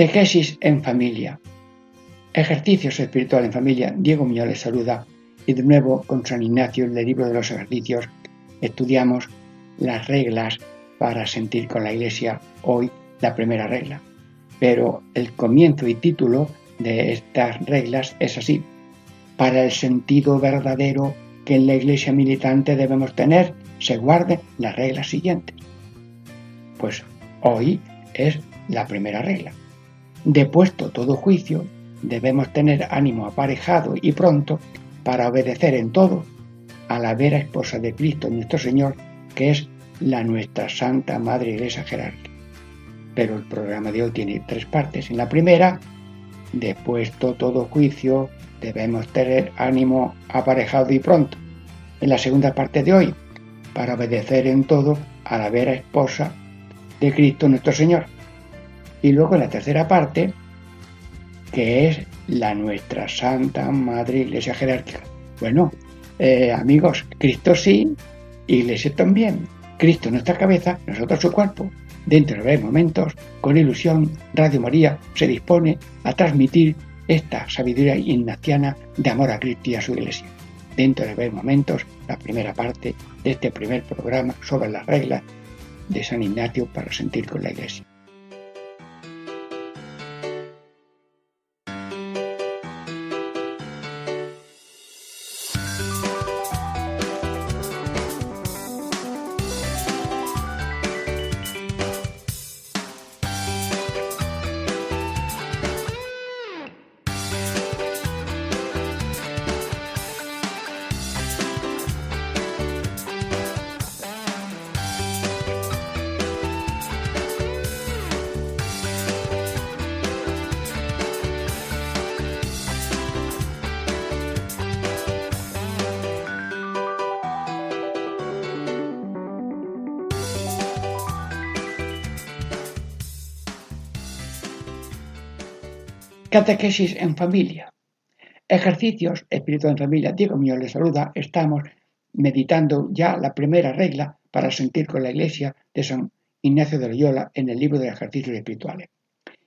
Catequesis en familia. Ejercicios espirituales en familia. Diego Muñoz saluda. Y de nuevo con San Ignacio en el libro de los ejercicios estudiamos las reglas para sentir con la iglesia. Hoy la primera regla. Pero el comienzo y título de estas reglas es así. Para el sentido verdadero que en la iglesia militante debemos tener, se guarden las reglas siguientes. Pues hoy es la primera regla. Depuesto todo juicio, debemos tener ánimo aparejado y pronto para obedecer en todo a la vera esposa de Cristo nuestro Señor, que es la nuestra Santa Madre Iglesia Jerárquica. Pero el programa de hoy tiene tres partes. En la primera, depuesto todo juicio, debemos tener ánimo aparejado y pronto. En la segunda parte de hoy, para obedecer en todo a la vera esposa de Cristo nuestro Señor. Y luego la tercera parte, que es la nuestra Santa Madre Iglesia Jerárquica. Bueno, eh, amigos, Cristo sí, Iglesia también. Cristo nuestra cabeza, nosotros su cuerpo. Dentro de momentos, con ilusión, Radio María se dispone a transmitir esta sabiduría ignaciana de amor a Cristo y a su Iglesia. Dentro de breves momentos, la primera parte de este primer programa sobre las reglas de San Ignacio para sentir con la Iglesia. Catequesis en familia. Ejercicios espirituales en familia. Diego mío les saluda. Estamos meditando ya la primera regla para sentir con la iglesia de San Ignacio de Loyola en el libro de ejercicios espirituales.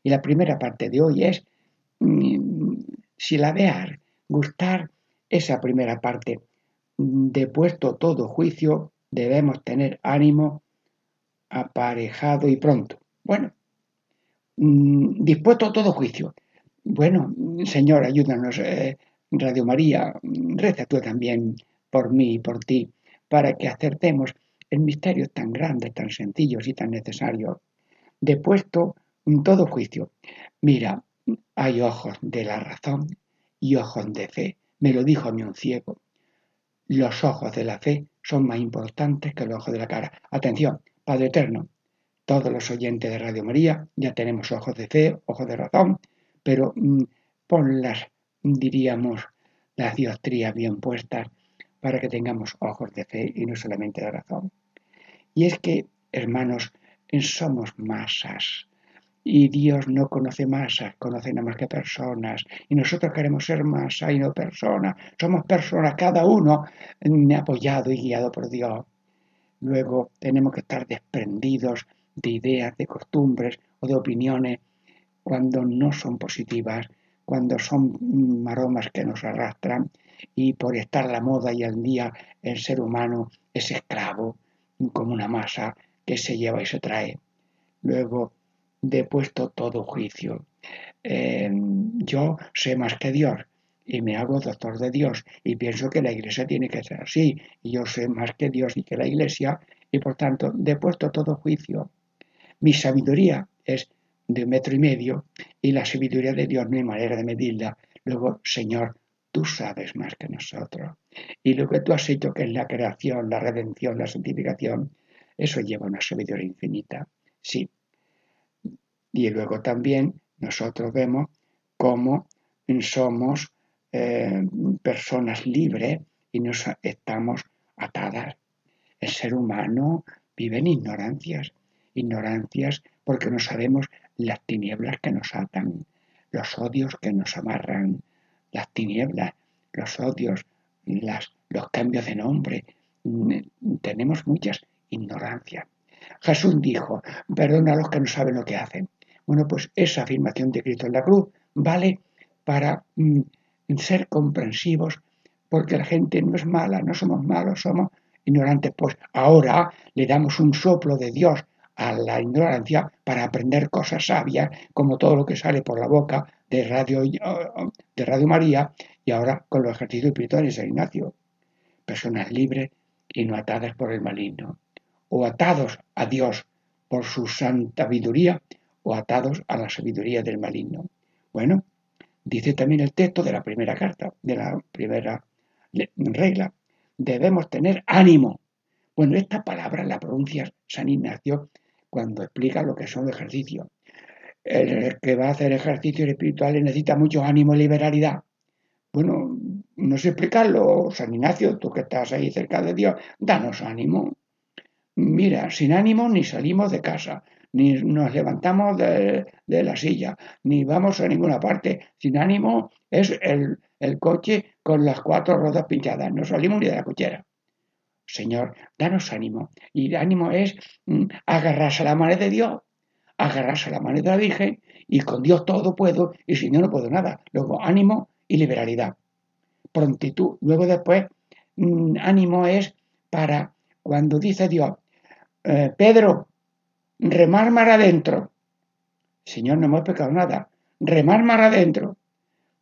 Y la primera parte de hoy es mm, silabear, gustar esa primera parte. De puesto todo juicio, debemos tener ánimo aparejado y pronto. Bueno, mm, dispuesto todo juicio. Bueno, Señor, ayúdanos, eh, Radio María, reza tú también por mí y por ti, para que acertemos en misterios tan grandes, tan sencillos y tan necesarios. Depuesto todo juicio. Mira, hay ojos de la razón y ojos de fe. Me lo dijo a mí un ciego. Los ojos de la fe son más importantes que los ojos de la cara. Atención, Padre Eterno, todos los oyentes de Radio María ya tenemos ojos de fe, ojos de razón, pero mm, pon las, diríamos, las diostrías bien puestas para que tengamos ojos de fe y no solamente de razón. Y es que, hermanos, somos masas. Y Dios no conoce masas, conoce nada más que personas. Y nosotros queremos ser masa y no personas. Somos personas, cada uno apoyado y guiado por Dios. Luego tenemos que estar desprendidos de ideas, de costumbres o de opiniones cuando no son positivas, cuando son maromas que nos arrastran y por estar la moda y al día el ser humano es esclavo como una masa que se lleva y se trae. Luego, depuesto todo juicio. Em, yo sé más que Dios y me hago doctor de Dios y pienso que la iglesia tiene que ser así yo sé más que Dios y que la iglesia y por tanto depuesto todo juicio. Mi sabiduría es de un metro y medio y la sabiduría de Dios no hay manera de medirla. Luego, Señor, tú sabes más que nosotros. Y lo que tú has hecho, que es la creación, la redención, la santificación, eso lleva una sabiduría infinita. Sí. Y luego también nosotros vemos cómo somos eh, personas libres y nos estamos atadas. El ser humano vive en ignorancias, ignorancias porque no sabemos las tinieblas que nos atan, los odios que nos amarran, las tinieblas, los odios, las, los cambios de nombre. Mm, tenemos muchas ignorancias. Jesús dijo, perdona a los que no saben lo que hacen. Bueno, pues esa afirmación de Cristo en la cruz vale para mm, ser comprensivos, porque la gente no es mala, no somos malos, somos ignorantes. Pues ahora le damos un soplo de Dios a la ignorancia para aprender cosas sabias, como todo lo que sale por la boca de Radio, de Radio María y ahora con los ejercicios espirituales de Ignacio. Personas libres y no atadas por el maligno, o atados a Dios por su santa sabiduría, o atados a la sabiduría del maligno. Bueno, dice también el texto de la primera carta, de la primera regla, debemos tener ánimo. Bueno, esta palabra la pronuncia San Ignacio cuando explica lo que son ejercicios. El que va a hacer ejercicios espirituales necesita mucho ánimo y liberalidad. Bueno, no sé explicarlo, San Ignacio, tú que estás ahí cerca de Dios, danos ánimo. Mira, sin ánimo ni salimos de casa, ni nos levantamos de, la silla, ni vamos a ninguna parte. Sin ánimo es el, el coche con las cuatro ruedas pinchadas, no salimos ni de la cochera. Señor, danos ánimo. Y ánimo es mm, agarrarse a la mano de Dios, agarrarse a la mano de la Virgen, y con Dios todo puedo, y si no, no puedo nada. Luego, ánimo y liberalidad. Prontitud. Luego después, mm, ánimo es para cuando dice Dios, eh, Pedro, remar mar adentro. Señor, no hemos pecado nada. Remar mar adentro.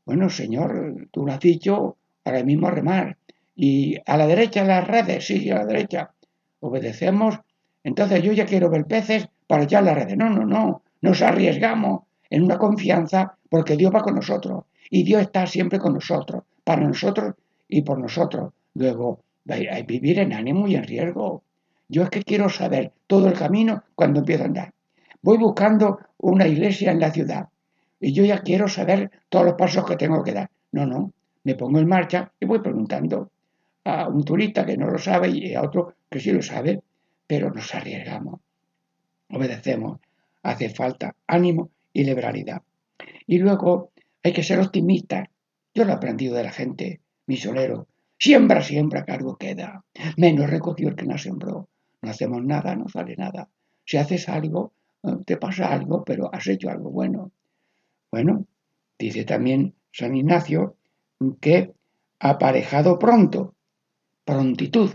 Bueno, Señor, tú lo has dicho, ahora mismo remar. Y a la derecha las redes, sí, a la derecha. Obedecemos. Entonces yo ya quiero ver peces para echar las redes. No, no, no. Nos arriesgamos en una confianza porque Dios va con nosotros. Y Dios está siempre con nosotros, para nosotros y por nosotros. Luego, vivir en ánimo y en riesgo. Yo es que quiero saber todo el camino cuando empiezo a andar. Voy buscando una iglesia en la ciudad y yo ya quiero saber todos los pasos que tengo que dar. No, no, me pongo en marcha y voy preguntando a un turista que no lo sabe y a otro que sí lo sabe, pero nos arriesgamos, obedecemos, hace falta ánimo y liberalidad. Y luego hay que ser optimista. Yo lo he aprendido de la gente, misionero. Siembra, siembra, cargo queda. Menos recogió el que no sembró. No hacemos nada, no sale nada. Si haces algo, te pasa algo, pero has hecho algo bueno. Bueno, dice también San Ignacio que aparejado pronto prontitud.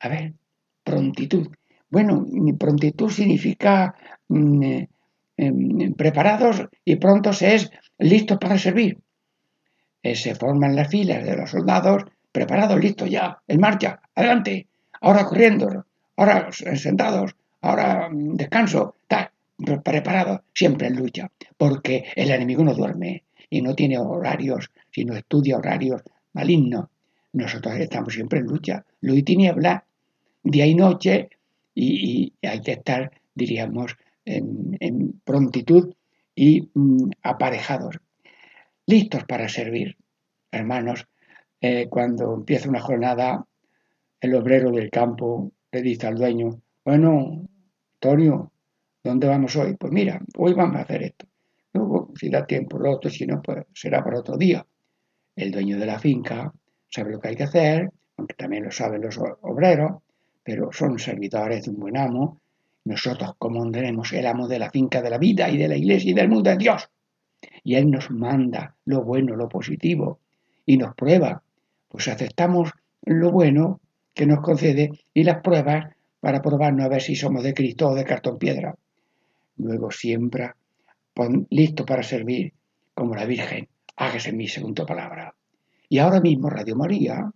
A ver, prontitud. Bueno, prontitud significa mm, eh, em, preparados y prontos es listos para servir. Eh, se forman las filas de los soldados, preparados, listos ya, en marcha, adelante, ahora corriendo, ahora sentados, ahora mm, descanso, está preparados, siempre en lucha, porque el enemigo no duerme y no tiene horarios, sino estudia horarios malignos nosotros estamos siempre en lucha, luz y tiniebla, día y noche, y, hay que estar, diríamos, en, prontitud y mm, aparejados, listos para servir. Hermanos, eh, cuando empieza una jornada, el obrero del campo le dice al dueño, bueno, Antonio, ¿dónde vamos hoy? Pues mira, hoy vamos a hacer esto. Luego, si da tiempo, lo otro, si no, pues será para otro día. El dueño de la finca sabe lo que hay que hacer, aunque también lo saben los obreros, pero son servidores de un buen amo. Nosotros comandaremos el amo de la finca de la vida y de la iglesia y del mundo de Dios. Y Él nos manda lo bueno, lo positivo, y nos prueba. Pues aceptamos lo bueno que nos concede y las pruebas para probarnos a ver si somos de Cristo o de cartón piedra. Luego siempre listo para servir como la Virgen. Hágase mi segunda palabra. Y ahora mismo, Radio María,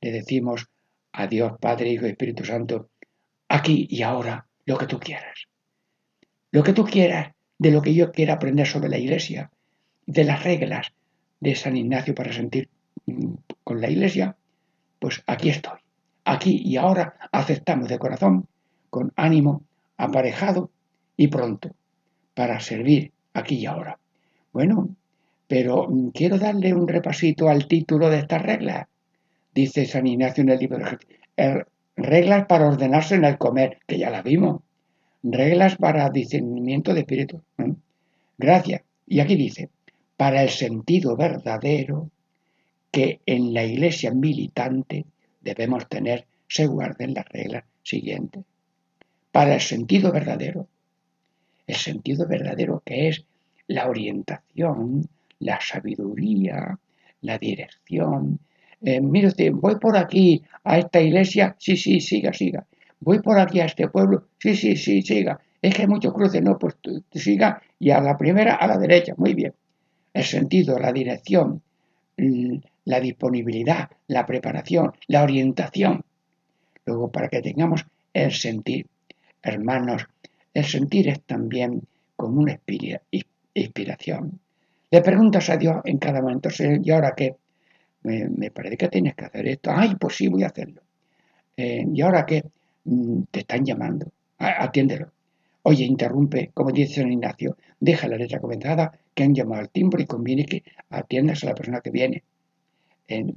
le decimos a Dios Padre, Hijo y Espíritu Santo, aquí y ahora, lo que tú quieras. Lo que tú quieras, de lo que yo quiera aprender sobre la Iglesia, de las reglas de San Ignacio para sentir mm, con la Iglesia, pues aquí estoy. Aquí y ahora aceptamos de corazón, con ánimo aparejado y pronto, para servir aquí y ahora. Bueno, pero mm, quiero darle un repasito al título de estas reglas. Dice San Ignacio en el libro de er, Reglas para ordenarse en el comer, que ya la vimos. Reglas para discernimiento de espíritu. Gracias. Y aquí dice, para el sentido verdadero que en la iglesia militante debemos tener se guarden las reglas siguientes. Para el sentido verdadero. El sentido verdadero que es la orientación, la sabiduría, la dirección. Eh, usted, voy por aquí a esta iglesia, sí, sí, siga, siga. Voy por aquí a este pueblo, sí, sí, sí, siga. Es que hay muchos cruces, no, pues siga y a la primera a la derecha, muy bien. El sentido, la dirección, la disponibilidad, la preparación, la orientación. Luego, para que tengamos el sentir, hermanos, el sentir es también como una inspiración. Le preguntas a Dios en cada momento, ¿y ahora qué? Me, parece que tienes que hacer esto. Ay, pues sí, voy a hacerlo. Eh, ¿Y ahora qué? Mm, te están llamando. Atiéndelo. Oye, interrumpe, como dice San Ignacio, deja la letra comenzada, que han llamado al timbre y conviene que atiendas a la persona que viene.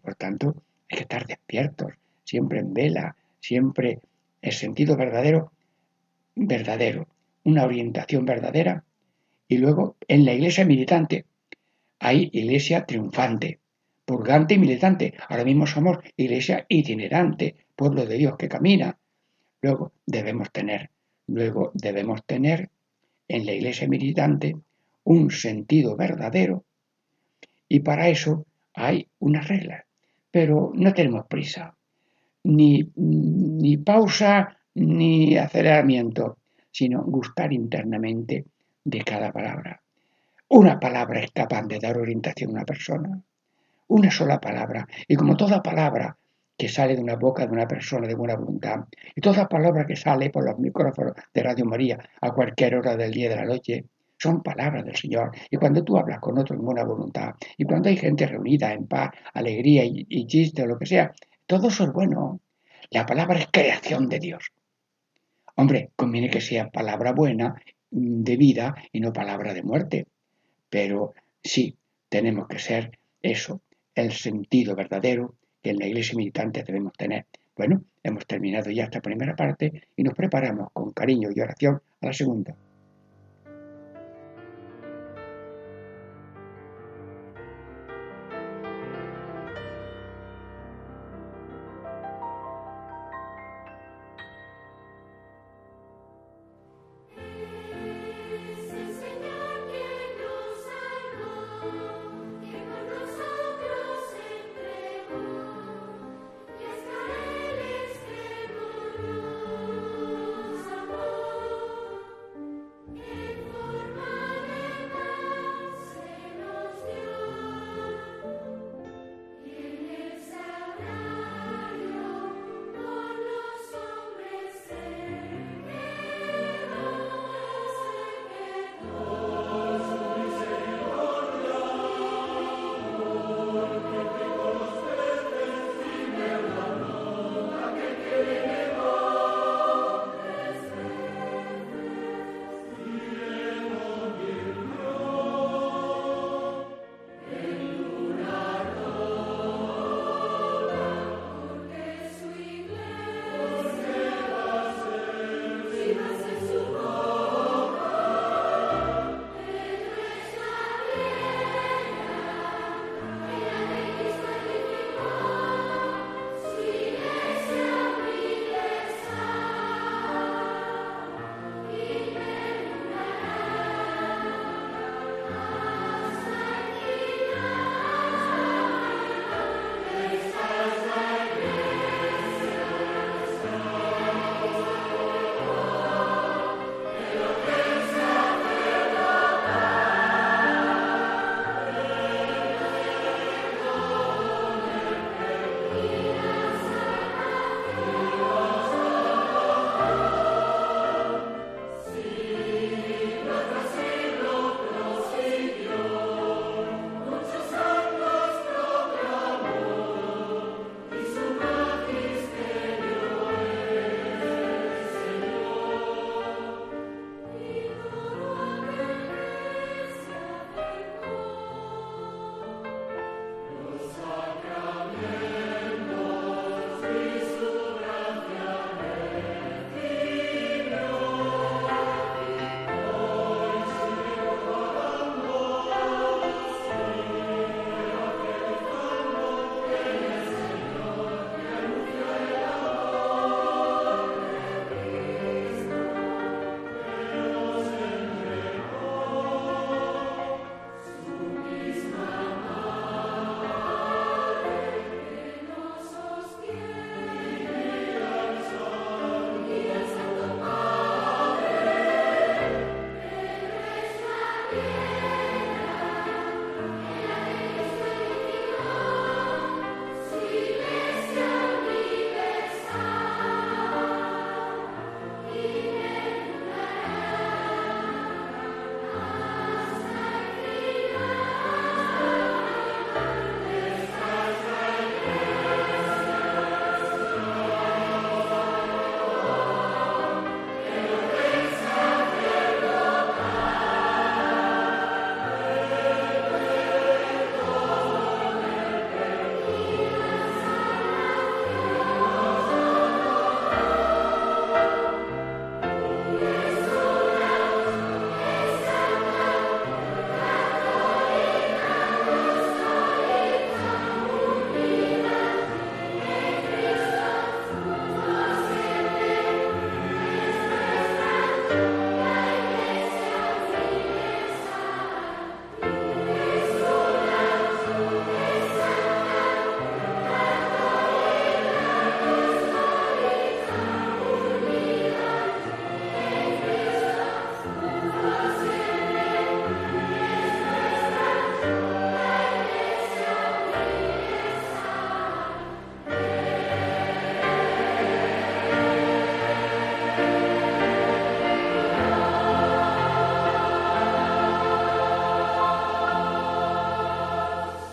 por tanto, hay que estar despiertos, siempre en vela, siempre el sentido verdadero, verdadero, una orientación verdadera. Y luego, en la iglesia militante, hay iglesia triunfante, purgante y militante. Ahora mismo somos iglesia itinerante, pueblo de Dios que camina. Luego debemos tener Luego debemos tener en la iglesia militante un sentido verdadero y para eso hay unas reglas. Pero no tenemos prisa, ni, ni pausa, ni aceleramiento, sino gustar internamente de cada palabra. Una palabra es capaz de dar orientación a una persona. Una sola palabra. Y como toda palabra que sale de una boca de una persona de buena voluntad. Y toda palabra que sale por los micrófonos de Radio María a cualquier hora del día y de la noche son palabras del Señor. Y cuando tú hablas con otro en buena voluntad, y cuando hay gente reunida en paz, alegría y, chiste o lo que sea, todo eso es bueno. La palabra es creación de Dios. Hombre, conviene que sea palabra buena, de vida, y no palabra de muerte. Pero sí, tenemos que ser eso, el sentido verdadero que en la iglesia militante debemos tener. Bueno, hemos terminado ya esta primera parte y nos preparamos con cariño y oración a la segunda.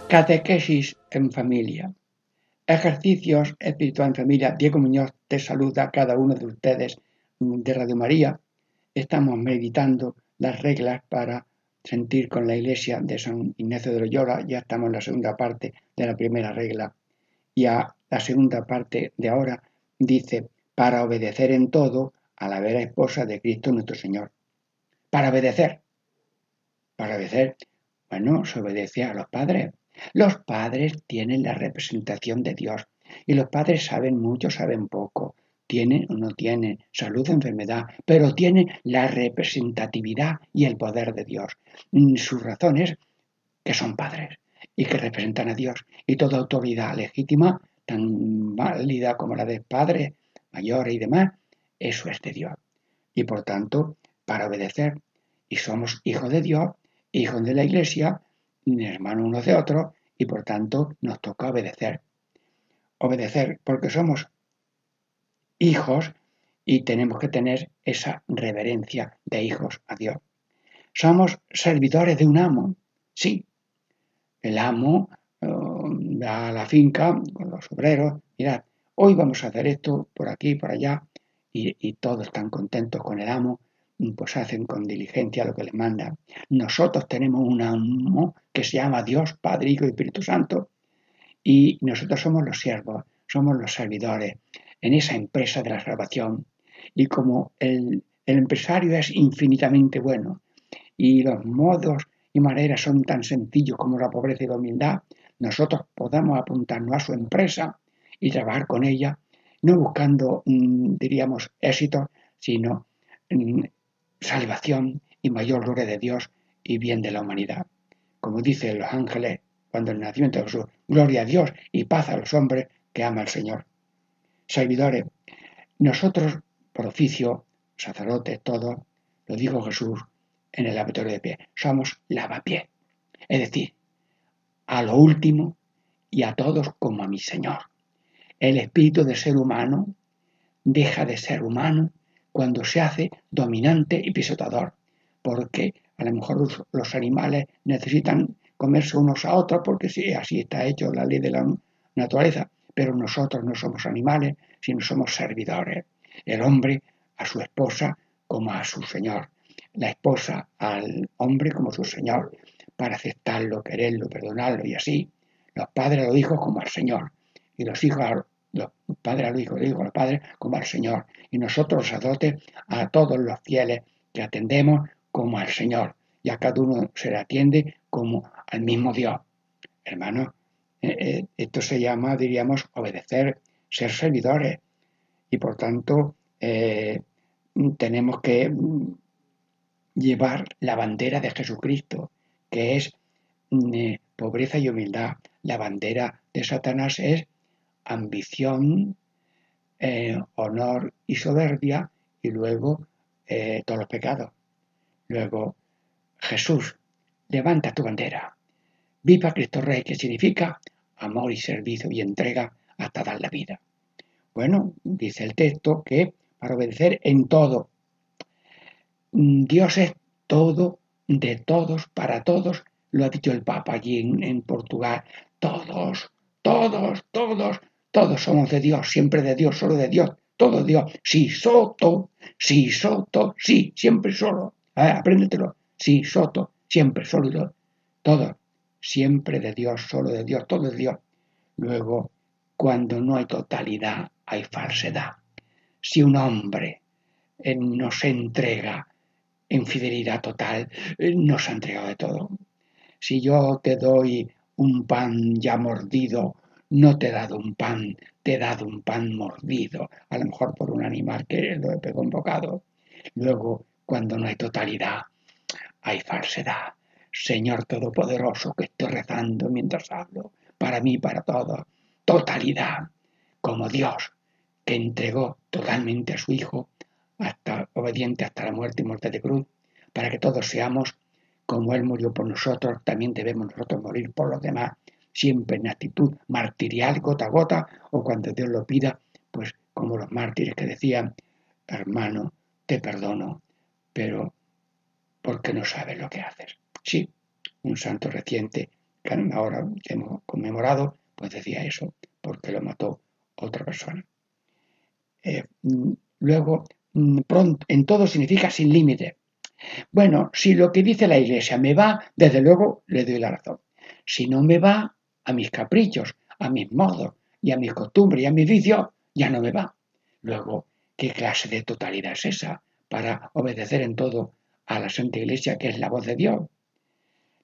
Catequesis en familia. Ejercicios espirituales en familia. Diego Muñoz te saluda a cada uno de ustedes de Radio María. Estamos meditando las reglas para sentir con la iglesia de San Ignacio de Loyola. Ya estamos en la segunda parte de la primera regla. Y a la segunda parte de ahora dice, para obedecer en todo a la vera esposa de Cristo nuestro Señor. Para obedecer. Para obedecer, bueno, se obedece a los padres. Los padres tienen la representación de Dios y los padres saben mucho, saben poco, tienen o no tienen salud o enfermedad, pero tienen la representatividad y el poder de Dios. Mm, sus razones que son padres y que representan a Dios y toda autoridad legítima, tan válida como la de padres mayores y demás, eso es de Dios. Y por tanto, para obedecer, y somos hijos de Dios, hijos de la Iglesia, hermanos unos de otros, y por tanto nos toca obedecer. Obedecer porque somos hijos y tenemos que tener esa reverencia de hijos a Dios. Somos servidores de un amo, sí. El amo uh, a la finca con los obreros, mirad, hoy vamos a hacer esto por aquí, por allá, y todos están contentos con el amo pues hacen con diligencia lo que les manda. Nosotros tenemos un amo que se llama Dios, Padre, Hijo y Espíritu Santo, y nosotros somos los siervos, somos los servidores en esa empresa de la salvación. Y como el, empresario es infinitamente bueno y los modos y maneras son tan sencillos como la pobreza y la humildad, nosotros podamos apuntarnos a su empresa y trabajar con ella, no buscando, mm, diríamos, éxito, sino mm, salvación y mayor gloria de Dios y bien de la humanidad. Como dicen los ángeles cuando el nacimiento de Jesús, gloria a Dios y paz a los hombres que ama el Señor. Servidores, nosotros por oficio, sacerdotes, todos, lo dijo Jesús en el lavatorio de pie, somos lavapié. Es decir, a lo último y a todos como a mi Señor. El espíritu de ser humano deja de ser humano cuando se hace dominante y pisotador, porque a lo mejor los, animales necesitan comerse unos a otros porque sí, así está hecho la ley de la naturaleza, pero nosotros no somos animales, sino somos servidores. El hombre a su esposa como a su señor, la esposa al hombre como su señor, para aceptarlo, quererlo, perdonarlo y así. Los padres a los hijos como al Señor y los hijos los padres a los hijos, los hijos a los padres, como al Señor. Y nosotros, los sacerdotes, a todos los fieles que atendemos como al Señor. Y a cada uno se le atiende como al mismo Dios. Hermano, eh, eh, esto se llama, diríamos, obedecer, ser servidores. Y por tanto, eh, tenemos que mm, llevar la bandera de Jesucristo, que es mm, pobreza y humildad. La bandera de Satanás es ambición, eh, honor y soberbia, y luego eh, todos los pecados. Luego, Jesús, levanta tu bandera. Viva Cristo Rey, que significa amor y servicio y entrega hasta dar la vida. Bueno, dice el texto que para obedecer en todo. Dios es todo, de todos, para todos, lo ha dicho el Papa allí en, en Portugal. Todos, todos, todos, todos somos de Dios, siempre de Dios, solo de Dios, todo Dios. Sí, soto, sí, soto, sí, siempre solo. apréndetelo. Sí, soto, siempre solo. Todo, siempre de Dios, solo de Dios, todo de Dios. Luego, cuando no hay totalidad, hay falsedad. Si un hombre eh, no se entrega en fidelidad total, eh, no se ha entregado de todo. Si yo te doy un pan ya mordido no te he dado un pan, te he dado un pan mordido, a lo mejor por un animal que lo pegado un bocado. Luego, cuando no hay totalidad, hay falsedad. Señor Todopoderoso, que estoy rezando mientras hablo, para mí, para todos, totalidad, como Dios, que entregó totalmente a su Hijo, hasta obediente hasta la muerte y muerte de cruz, para que todos seamos como Él murió por nosotros, también debemos nosotros morir por los demás, siempre en actitud martirial, gota a gota, o cuando Dios lo pida, pues como los mártires que decían, hermano, te perdono, pero porque no sabes lo que haces. Sí, un santo reciente que ahora hemos conmemorado, pues decía eso, porque lo mató otra persona. Eh, luego, mm, pronto, en todo significa sin límite. Bueno, si lo que dice la iglesia me va, desde luego le doy la razón. Si no me va a mis caprichos, a mis modos y a mis costumbres y a mis vicios, ya no me va. Luego, ¿qué clase de totalidad es esa para obedecer en todo a la Santa Iglesia, que es la voz de Dios?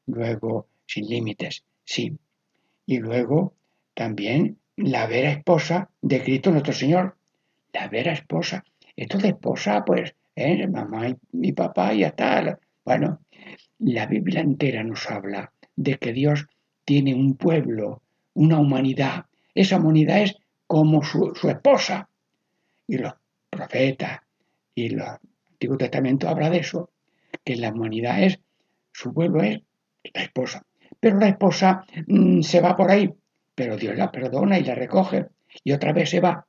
Luego, sin límites, sí. Y luego, también la vera esposa de Cristo nuestro Señor. La vera esposa. Esto de esposa, pues, ¿eh? mamá y mi papá y está. Bueno, la Biblia entera nos habla de que Dios tiene un pueblo, una humanidad. Esa humanidad es como su, esposa. Y los profetas y el Antiguo Testamento habla de eso, que la humanidad es, su pueblo es la esposa. Pero la esposa mm, se va por ahí, pero Dios la perdona y la recoge y otra vez se va.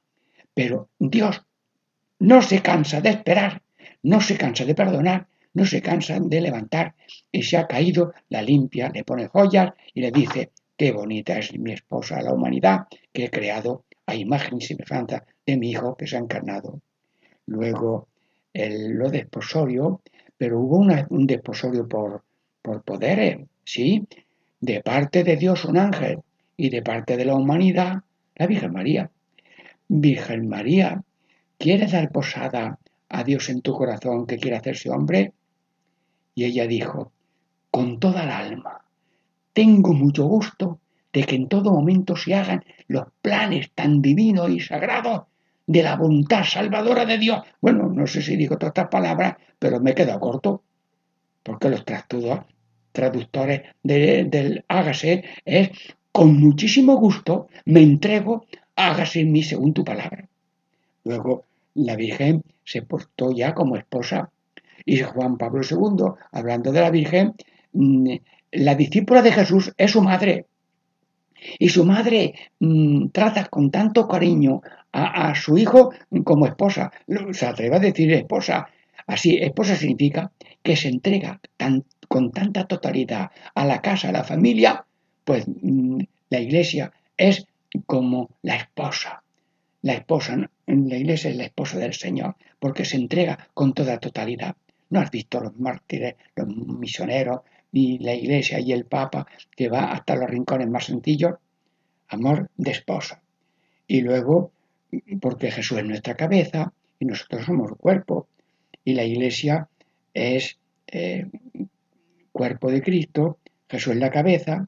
Pero Dios no se cansa de esperar, no se cansa de perdonar, no se cansa de levantar y se ha caído, la limpia, le pone joyas y le dice, qué bonita es mi esposa, la humanidad que he creado a imagen y semejanza de mi hijo que se ha encarnado. Luego el, lo desposorio, pero hubo un desposorio por, por poderes, ¿sí? De parte de Dios un ángel y de parte de la humanidad la Virgen María. Virgen María, ¿quieres dar posada a Dios en tu corazón que quiere hacerse hombre? Y ella dijo, con toda el alma, tengo mucho gusto de que en todo momento se hagan los planes tan divinos y sagrados de la voluntad salvadora de Dios. Bueno, no sé si digo todas estas palabras, pero me quedo corto, porque los traductores del hágase es con muchísimo gusto me entrego, hágase en mí según tu palabra. Luego la Virgen se portó ya como esposa y Juan Pablo II, hablando de la Virgen, mm, la discípula de Jesús es su madre. Y su madre mm, trata con tanto cariño a, su hijo como esposa. Se atreve a decir esposa. Así, esposa significa que se entrega con tanta totalidad a la casa, a la familia, pues mm, la iglesia es como la esposa. La esposa, la iglesia es la esposa del Señor, porque se entrega con toda totalidad. ¿No has visto los mártires, los misioneros, y la iglesia y el papa que va hasta los rincones más sencillos? Amor de esposa. Y luego, porque Jesús es nuestra cabeza y nosotros somos cuerpo, y la iglesia es eh, cuerpo de Cristo, Jesús es la cabeza,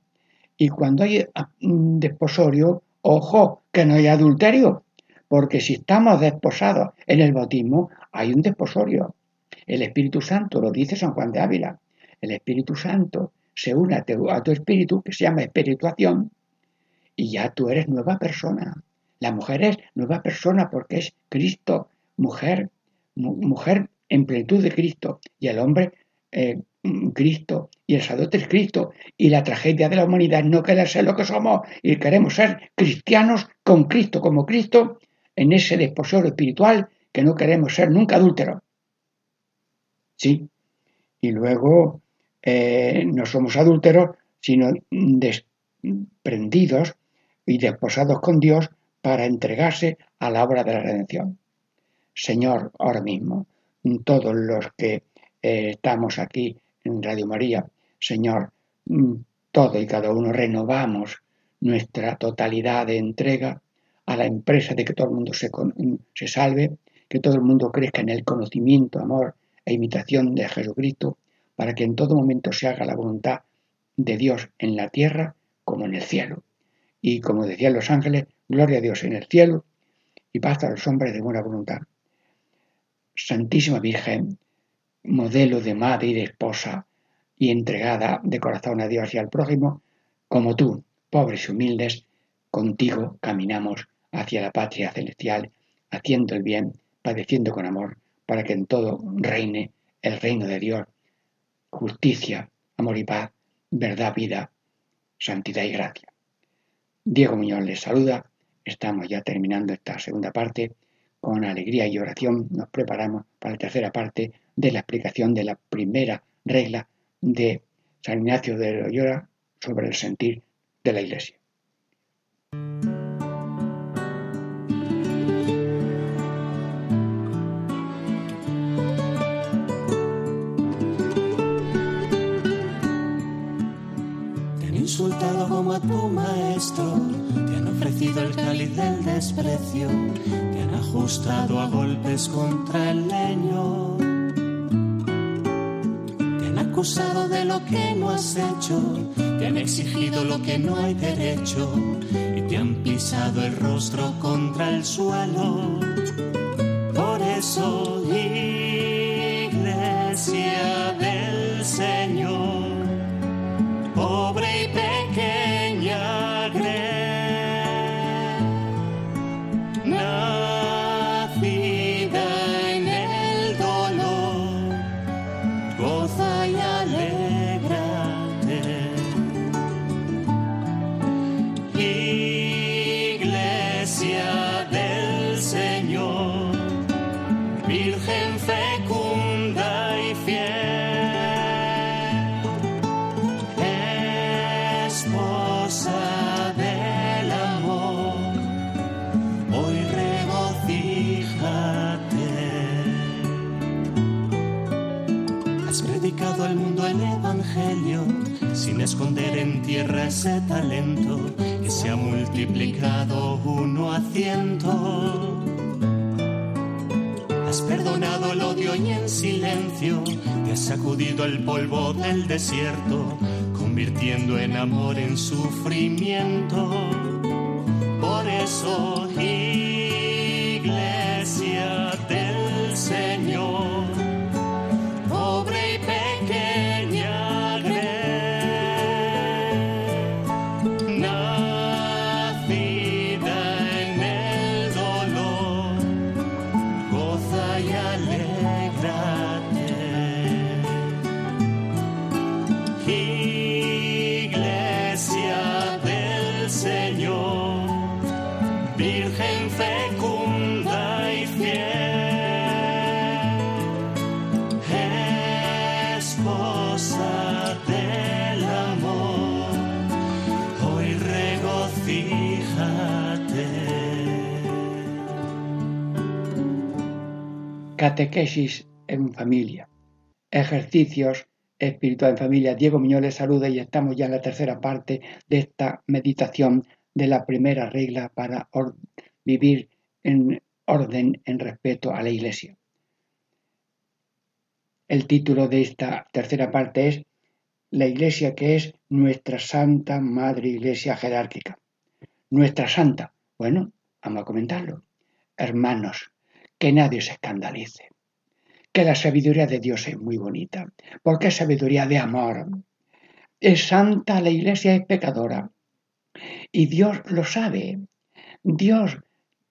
y cuando hay ah, desposorio, ojo, que no hay adulterio, porque si estamos desposados en el bautismo, hay un desposorio. El Espíritu Santo, lo dice San Juan de Ávila, el Espíritu Santo se une a tu, espíritu, que se llama espirituación, y ya tú eres nueva persona. La mujer es nueva persona porque es Cristo, mujer, mujer en plenitud de Cristo, y el hombre eh, Cristo y el sacerdote es Cristo y la tragedia de la humanidad no querer ser lo que somos y queremos ser cristianos con Cristo como Cristo en ese desposorio espiritual que no queremos ser nunca adúlteros. Sí, y luego eh, no somos adúlteros, sino desprendidos y desposados con Dios para entregarse a la obra de la redención. Señor, ahora mismo, todos los que eh, estamos aquí en Radio María, Señor, mm, todo y cada uno renovamos nuestra totalidad de entrega a la empresa de que todo el mundo se, se salve, que todo el mundo crezca en el conocimiento, amor e imitación de Jesucristo, para que en todo momento se haga la voluntad de Dios en la tierra como en el cielo. Y como decían los ángeles, gloria a Dios en el cielo y paz a los hombres de buena voluntad. Santísima Virgen, modelo de madre y de esposa y entregada de corazón a Dios y al prójimo, como tú, pobres y humildes, contigo caminamos hacia la patria celestial, haciendo el bien, padeciendo con amor, para que en todo reine el reino de Dios, justicia, amor y paz, verdad, vida, santidad y gracia. Diego Muñoz les saluda. Estamos ya terminando esta segunda parte. Con alegría y oración nos preparamos para la tercera parte de la explicación de la primera regla de San Ignacio de Loyola sobre el sentir de la Iglesia. Como a tu maestro, te han ofrecido el cáliz del desprecio, te han ajustado a golpes contra el leño. Acusado de lo que no has hecho, te han exigido lo que no hay derecho. Y te han pisado el rostro contra el suelo. Por eso, sin esconder en tierra ese talento que se ha multiplicado uno a ciento. Has perdonado el odio y en silencio te has sacudido el polvo del desierto, convirtiendo en amor en sufrimiento. Por eso, Catequesis en familia. Ejercicios espiritual en familia. Diego Miñoles les saluda y estamos ya en la tercera parte de esta meditación de la primera regla para vivir en orden, en respeto a la Iglesia. El título de esta tercera parte es La Iglesia que es nuestra Santa Madre Iglesia jerárquica. Nuestra Santa. Bueno, vamos a comentarlo. Hermanos, que nadie se escandalice. Que la sabiduría de Dios es muy bonita, porque es sabiduría de amor. Es santa, la iglesia es pecadora. Y Dios lo sabe. Dios,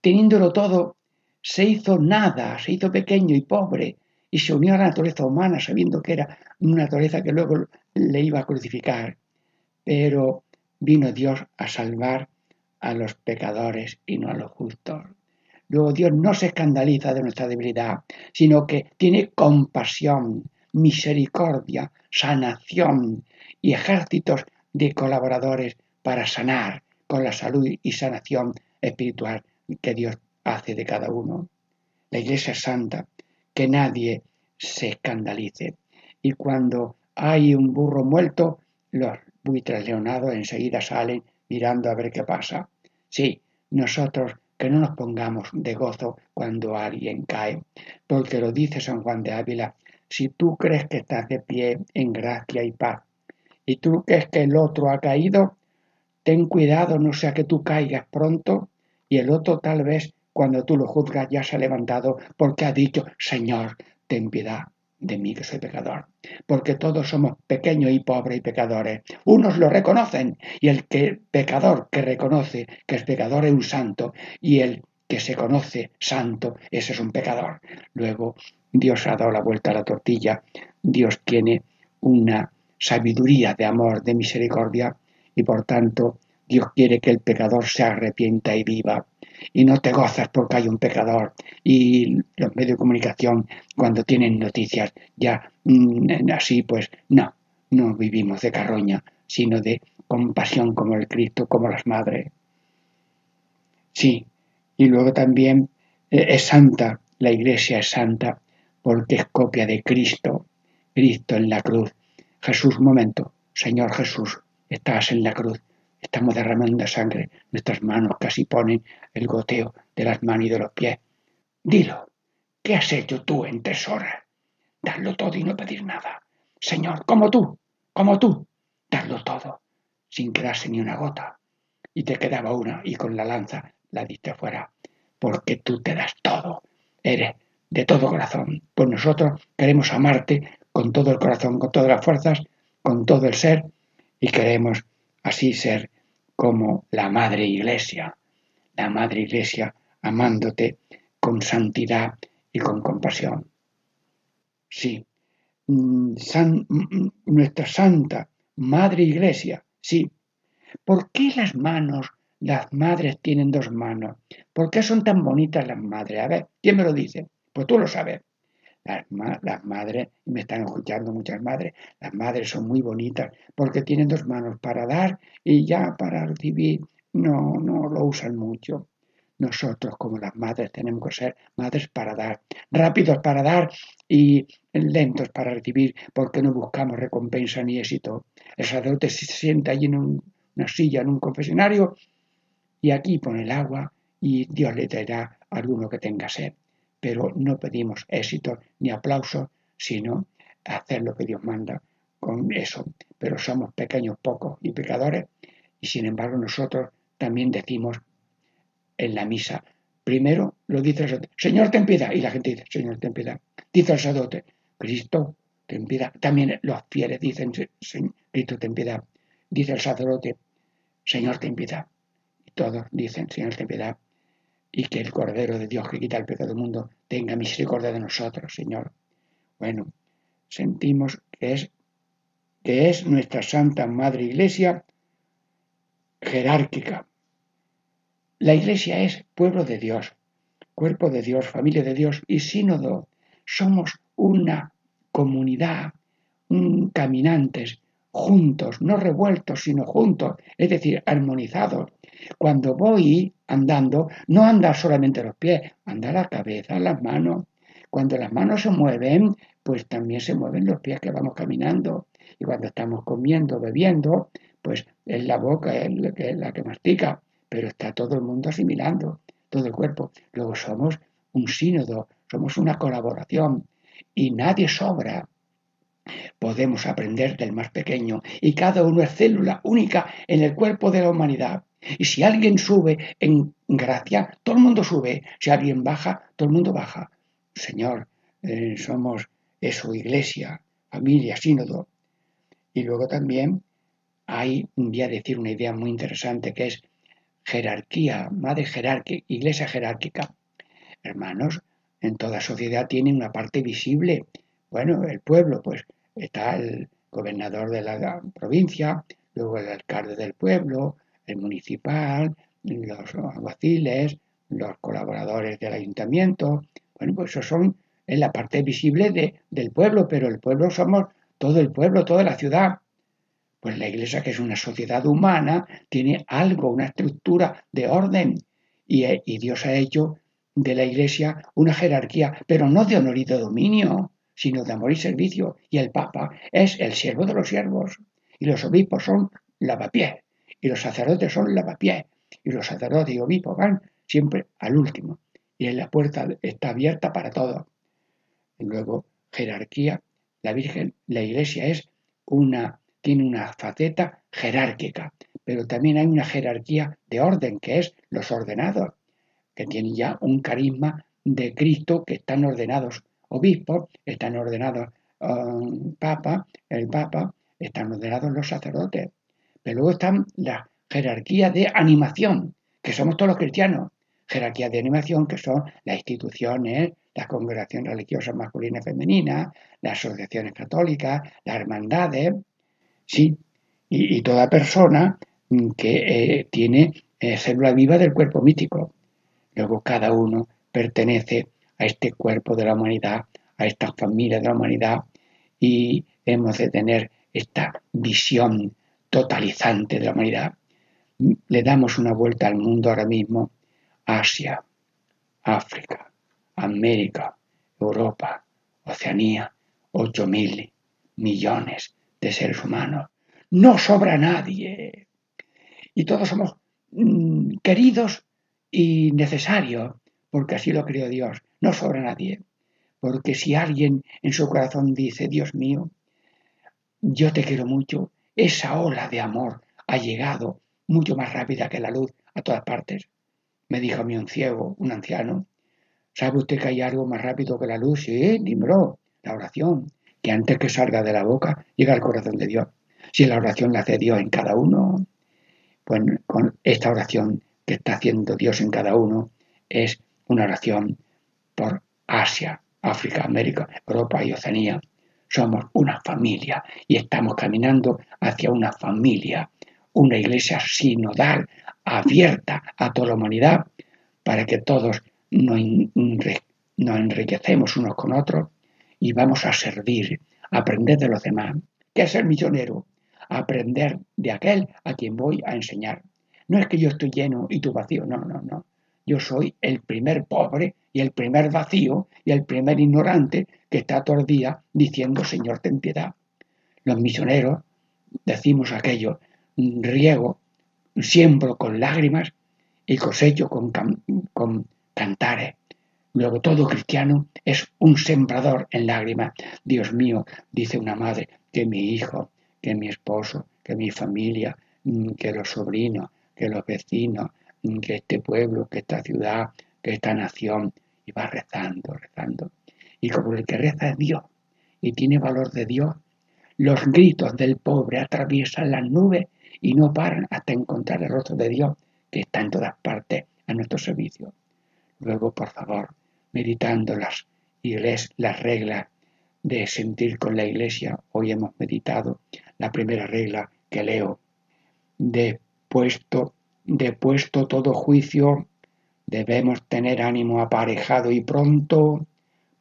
teniéndolo todo, se hizo nada, se hizo pequeño y pobre, y se unió a la naturaleza humana, sabiendo que era una naturaleza que luego le iba a crucificar. Pero vino Dios a salvar a los pecadores y no a los justos. Luego Dios no se escandaliza de nuestra debilidad, sino que tiene compasión, misericordia, sanación y ejércitos de colaboradores para sanar con la salud y sanación espiritual que Dios hace de cada uno. La Iglesia es santa, que nadie se escandalice. Y cuando hay un burro muerto, los buitres leonados enseguida salen mirando a ver qué pasa. Sí, nosotros que no nos pongamos de gozo cuando alguien cae, porque lo dice San Juan de Ávila, si tú crees que estás de pie en gracia y paz, y tú crees que el otro ha caído, ten cuidado no sea que tú caigas pronto y el otro tal vez cuando tú lo juzgas ya se ha levantado porque ha dicho, Señor, ten piedad de mí que soy pecador, porque todos somos pequeños y pobres y pecadores. Unos lo reconocen y el que pecador que reconoce que es pecador es un santo y el que se conoce santo, ese es un pecador. Luego Dios ha dado la vuelta a la tortilla, Dios tiene una sabiduría de amor, de misericordia y por tanto Dios quiere que el pecador se arrepienta y viva. Y no te gozas porque hay un pecador. Y los medios de comunicación, cuando tienen noticias ya mm, así, pues no, no vivimos de carroña, sino de compasión como el Cristo, como las madres. Sí, y luego también eh, es santa, la iglesia es santa porque es copia de Cristo, Cristo en la cruz. Jesús, un momento, Señor Jesús, estás en la cruz, estamos derramando sangre, nuestras manos casi ponen el goteo de las manos y de los pies. Dilo, ¿qué has hecho tú en tres horas? Darlo todo y no pedir nada. Señor, como tú, como tú, darlo todo, sin quedarse ni una gota. Y te quedaba una y con la lanza la diste fuera, porque tú te das todo, eres de todo corazón. Pues nosotros queremos amarte con todo el corazón, con todas las fuerzas, con todo el ser, y queremos así ser como la Madre Iglesia, la Madre Iglesia amándote con santidad y con compasión. Sí, mm, san, mm, nuestra Santa Madre Iglesia, sí. ¿Por qué las manos, las madres tienen dos manos? ¿Por qué son tan bonitas las madres? A ver, ¿quién me lo dice? Pues tú lo sabes. Las, las, madres, me están escuchando muchas madres, las madres son muy bonitas porque tienen dos manos para dar y ya para recibir no, no lo usan mucho. Nosotros como las madres tenemos que ser madres para dar, rápidos para dar y lentos para recibir porque no buscamos recompensa ni éxito. El sacerdote se sienta allí en una silla, en un confesionario y aquí pone el agua y Dios le traerá alguno que tenga sed pero no pedimos éxito ni aplauso, sino hacer lo que Dios manda con eso. Pero somos pequeños, pocos y pecadores, y sin embargo nosotros también decimos en la misa, primero lo dice el sacerdote, Señor, ten piedad, y la gente dice, Señor, ten piedad. Dice el sacerdote, Cristo, ten piedad. También los fieles dicen, Cristo, ten piedad. Dice el sacerdote, Señor, ten piedad. Y todos dicen, Señor, ten piedad y que el Cordero de Dios que quita el pecado del mundo tenga misericordia de nosotros, Señor. Bueno, sentimos que es, que es nuestra Santa Madre Iglesia jerárquica. La Iglesia es pueblo de Dios, cuerpo de Dios, familia de Dios y sínodo. Somos una comunidad, un, caminantes, juntos, no revueltos, sino juntos, es decir, armonizados, cuando voy andando, no andar solamente los pies, anda la cabeza, las manos. Cuando las manos se mueven, pues también se mueven los pies que vamos caminando. Y cuando estamos comiendo, bebiendo, pues es la boca es la que, la que mastica, pero está todo el mundo asimilando, todo el cuerpo. Luego somos un sínodo, somos una colaboración y nadie sobra. Podemos aprender del más pequeño y cada uno es célula única en el cuerpo de la humanidad. Y si alguien sube en gracia, todo el mundo sube. Si alguien baja, todo el mundo baja. Señor, eh, somos eso, iglesia, familia, sínodo. Y luego también hay, voy a decir una idea muy interesante que es jerarquía, madre jerárquica, iglesia jerárquica. Hermanos, en toda sociedad tiene una parte visible. Bueno, el pueblo, pues está el gobernador de la provincia, luego el alcalde del pueblo, el municipal, los alguaciles, los colaboradores del ayuntamiento. Bueno, pues eso son en la parte visible de, del pueblo, pero el pueblo somos todo el pueblo, toda la ciudad. Pues la iglesia, que es una sociedad humana, tiene algo, una estructura de orden. Y, y Dios ha hecho de la iglesia una jerarquía, pero no de honor y de dominio, sino de amor y servicio. Y el Papa es el siervo de los siervos. Y los obispos son lavapiés y los sacerdotes son lavapiés, y los sacerdotes y obispos van siempre al último, y en la puerta está abierta para todos. Luego, jerarquía, la Virgen, la Iglesia es una, tiene una faceta jerárquica, pero también hay una jerarquía de orden, que es los ordenados, que tienen ya un carisma de Cristo, que están ordenados obispos, están ordenados um, papa, el papa, están ordenados los sacerdotes, pero luego están la jerarquía de animación, que somos todos los cristianos. Jerarquía de animación, que son las instituciones, las congregaciones religiosas masculinas y femeninas, las asociaciones católicas, las hermandades, sí, y, toda persona que eh, tiene eh, célula viva del cuerpo místico. Luego cada uno pertenece a este cuerpo de la humanidad, a esta familia de la humanidad, y hemos de tener esta visión totalizante de la humanidad. Le damos una vuelta al mundo ahora mismo, Asia, África, América, Europa, Oceanía, 8 mil millones de seres humanos. No sobra nadie. Y todos somos mm, queridos y necesarios, porque así lo creó Dios. No sobra nadie. Porque si alguien en su corazón dice, Dios mío, yo te quiero mucho, esa ola de amor ha llegado mucho más rápida que la luz a todas partes. Me dijo a mí un ciego, un anciano, ¿sabe usted que hay algo más rápido que la luz? Sí, dimbró, la oración, que antes que salga de la boca llega al corazón de Dios. Si la oración la hace Dios en cada uno, pues con esta oración que está haciendo Dios en cada uno es una oración por Asia, África, América, Europa y Oceanía. Somos una familia y estamos caminando hacia una familia, una iglesia sinodal, abierta a toda la humanidad, para que todos nos, enriquecemos unos con otros y vamos a servir, aprender de los demás. ¿Qué es ser misionero? Aprender de aquel a quien voy a enseñar. No es que yo estoy lleno y tú vacío, no, no, no. Yo soy el primer pobre y el primer vacío y el primer ignorante que está todo el día diciendo Señor, ten piedad. Los misioneros decimos aquello, riego, siembro con lágrimas y cosecho con, con cantares. Luego todo cristiano es un sembrador en lágrimas. Dios mío, dice una madre, que mi hijo, que mi esposo, que mi familia, que los sobrinos, que los vecinos, que este pueblo, que esta ciudad, que esta nación, y va rezando, rezando. Y como el que reza es Dios y tiene valor de Dios, los gritos del pobre atraviesan las nubes y no paran hasta encontrar el rostro de Dios que está en todas partes a nuestro servicio. Luego, por favor, meditando las, las reglas de sentir con la iglesia, hoy hemos meditado la primera regla que leo, de puesto depuesto todo juicio, debemos tener ánimo aparejado y pronto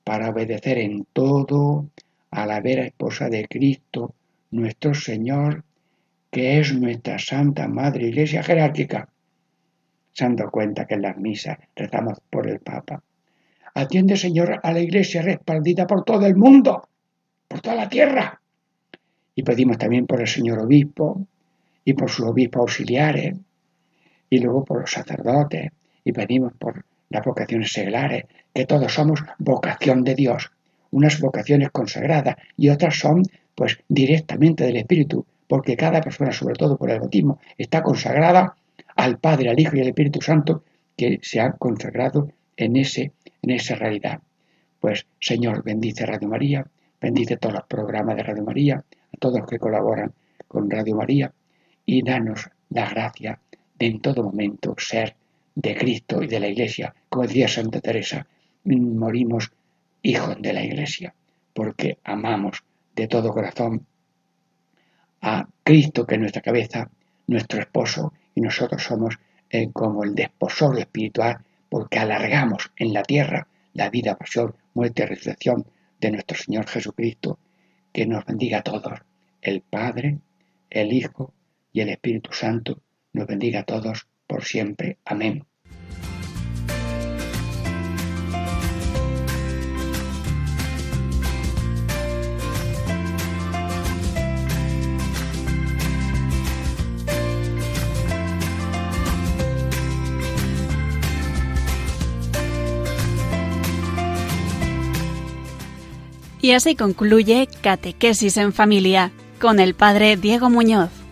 para obedecer en todo a la vera esposa de Cristo, nuestro Señor, que es nuestra Santa Madre Iglesia jerárquica. Se han dado cuenta que en las misas rezamos por el Papa. Atiende, Señor, a la Iglesia respaldida por todo el mundo, por toda la tierra. Y pedimos también por el Señor Obispo y por sus obispos auxiliares, y luego por los sacerdotes y pedimos por las vocaciones seglares, que todos somos vocación de Dios, unas vocaciones consagradas y otras son pues directamente del Espíritu, porque cada persona, sobre todo por el bautismo, está consagrada al Padre, al Hijo y al Espíritu Santo que se han consagrado en, ese, en esa realidad. Pues Señor, bendice Radio María, bendice todos los programas de Radio María, a todos los que colaboran con Radio María y danos la gracia de en todo momento ser de Cristo y de la Iglesia. Como decía Santa Teresa, morimos hijos de la Iglesia, porque amamos de todo corazón a Cristo, que es nuestra cabeza, nuestro esposo, y nosotros somos eh, como el desposor espiritual, porque alargamos en la tierra la vida, pasión, muerte y resurrección de nuestro Señor Jesucristo, que nos bendiga a todos, el Padre, el Hijo y el Espíritu Santo, nos bendiga a todos por siempre. Amén. Y así concluye Catequesis en Familia con el Padre Diego Muñoz.